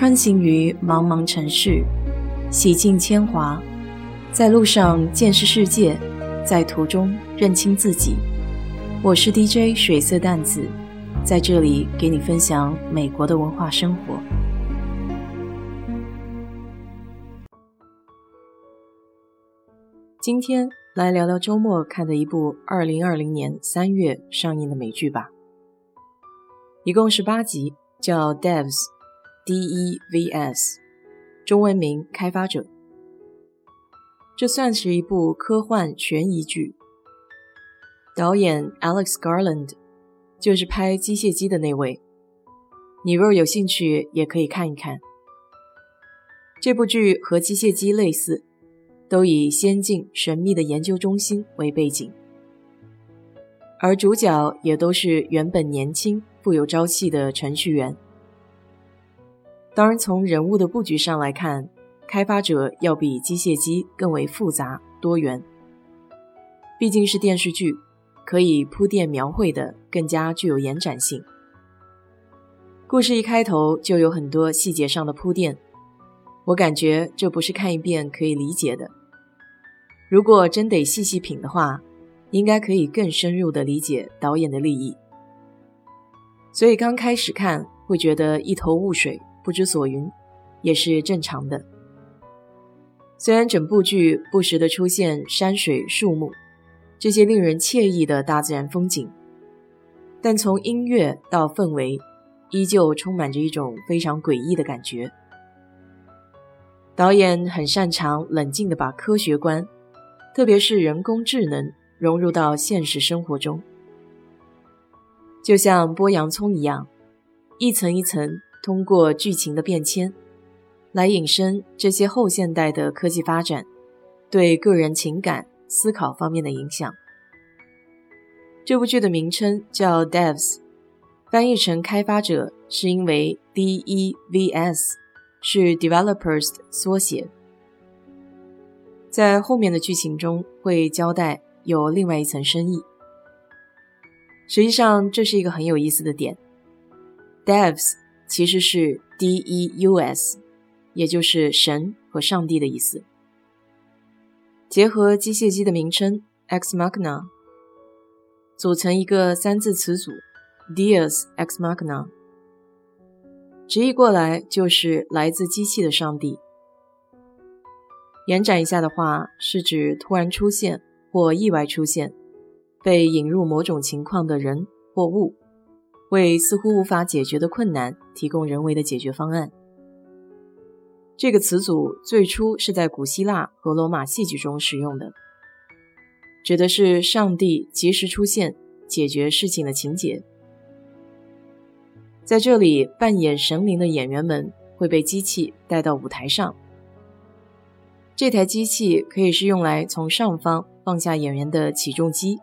穿行于茫茫城市，洗尽铅华，在路上见识世界，在途中认清自己。我是 DJ 水色淡子，在这里给你分享美国的文化生活。今天来聊聊周末看的一部2020年3月上映的美剧吧，一共是八集，叫 Devs。D.E.V.S. 中文名《开发者》，这算是一部科幻悬疑剧。导演 Alex Garland 就是拍《机械姬》的那位。你若有兴趣，也可以看一看。这部剧和《机械姬》类似，都以先进神秘的研究中心为背景，而主角也都是原本年轻、富有朝气的程序员。当然，从人物的布局上来看，开发者要比机械姬更为复杂多元。毕竟是电视剧，可以铺垫描绘的更加具有延展性。故事一开头就有很多细节上的铺垫，我感觉这不是看一遍可以理解的。如果真得细细品的话，应该可以更深入的理解导演的立意。所以刚开始看会觉得一头雾水。不知所云，也是正常的。虽然整部剧不时的出现山水、树木这些令人惬意的大自然风景，但从音乐到氛围，依旧充满着一种非常诡异的感觉。导演很擅长冷静的把科学观，特别是人工智能融入到现实生活中，就像剥洋葱一样，一层一层。通过剧情的变迁，来引申这些后现代的科技发展对个人情感思考方面的影响。这部剧的名称叫 Devs，翻译成开发者是因为 D-E-V-S 是 Developers 的缩写。在后面的剧情中会交代有另外一层深意。实际上，这是一个很有意思的点，Devs。其实是 Deus，也就是神和上帝的意思。结合机械机的名称 xmacna 组成一个三字词组 Deus xmacna 直译过来就是来自机器的上帝。延展一下的话，是指突然出现或意外出现，被引入某种情况的人或物。为似乎无法解决的困难提供人为的解决方案。这个词组最初是在古希腊和罗马戏剧中使用的，指的是上帝及时出现解决事情的情节。在这里，扮演神灵的演员们会被机器带到舞台上。这台机器可以是用来从上方放下演员的起重机。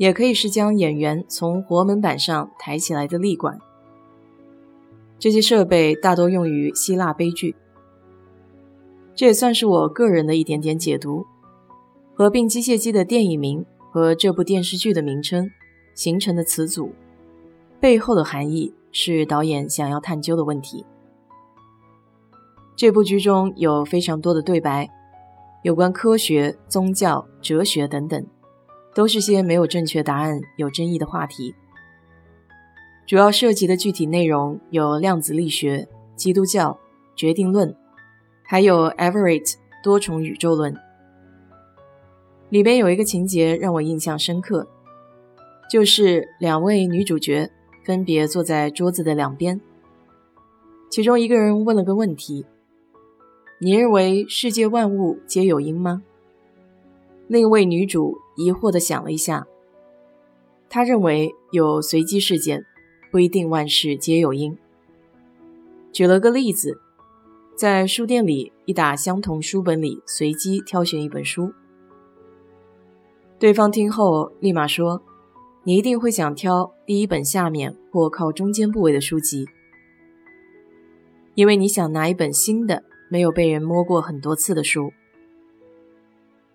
也可以是将演员从活门板上抬起来的立管。这些设备大多用于希腊悲剧。这也算是我个人的一点点解读。合并机械姬的电影名和这部电视剧的名称形成的词组，背后的含义是导演想要探究的问题。这部剧中有非常多的对白，有关科学、宗教、哲学等等。都是些没有正确答案、有争议的话题。主要涉及的具体内容有量子力学、基督教、决定论，还有 Everett 多重宇宙论。里边有一个情节让我印象深刻，就是两位女主角分别坐在桌子的两边，其中一个人问了个问题：“你认为世界万物皆有因吗？”另一位女主疑惑地想了一下，她认为有随机事件，不一定万事皆有因。举了个例子，在书店里一打相同书本里随机挑选一本书，对方听后立马说：“你一定会想挑第一本下面或靠中间部位的书籍，因为你想拿一本新的、没有被人摸过很多次的书。”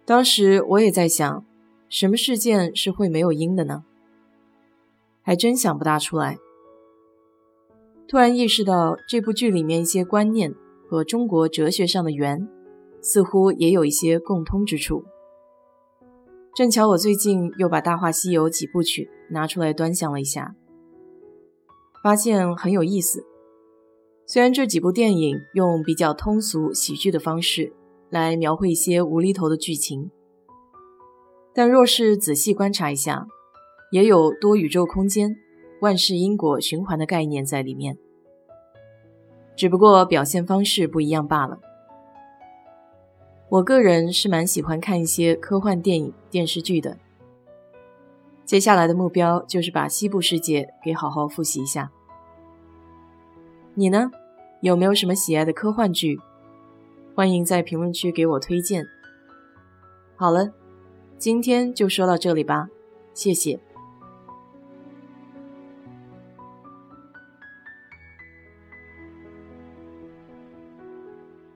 当时我也在想，什么事件是会没有因的呢？还真想不大出来。突然意识到这部剧里面一些观念和中国哲学上的缘，似乎也有一些共通之处。正巧我最近又把《大话西游》几部曲拿出来端详了一下，发现很有意思。虽然这几部电影用比较通俗喜剧的方式来描绘一些无厘头的剧情，但若是仔细观察一下，也有多宇宙空间、万事因果循环的概念在里面，只不过表现方式不一样罢了。我个人是蛮喜欢看一些科幻电影、电视剧的。接下来的目标就是把西部世界给好好复习一下。你呢，有没有什么喜爱的科幻剧？欢迎在评论区给我推荐。好了，今天就说到这里吧，谢谢。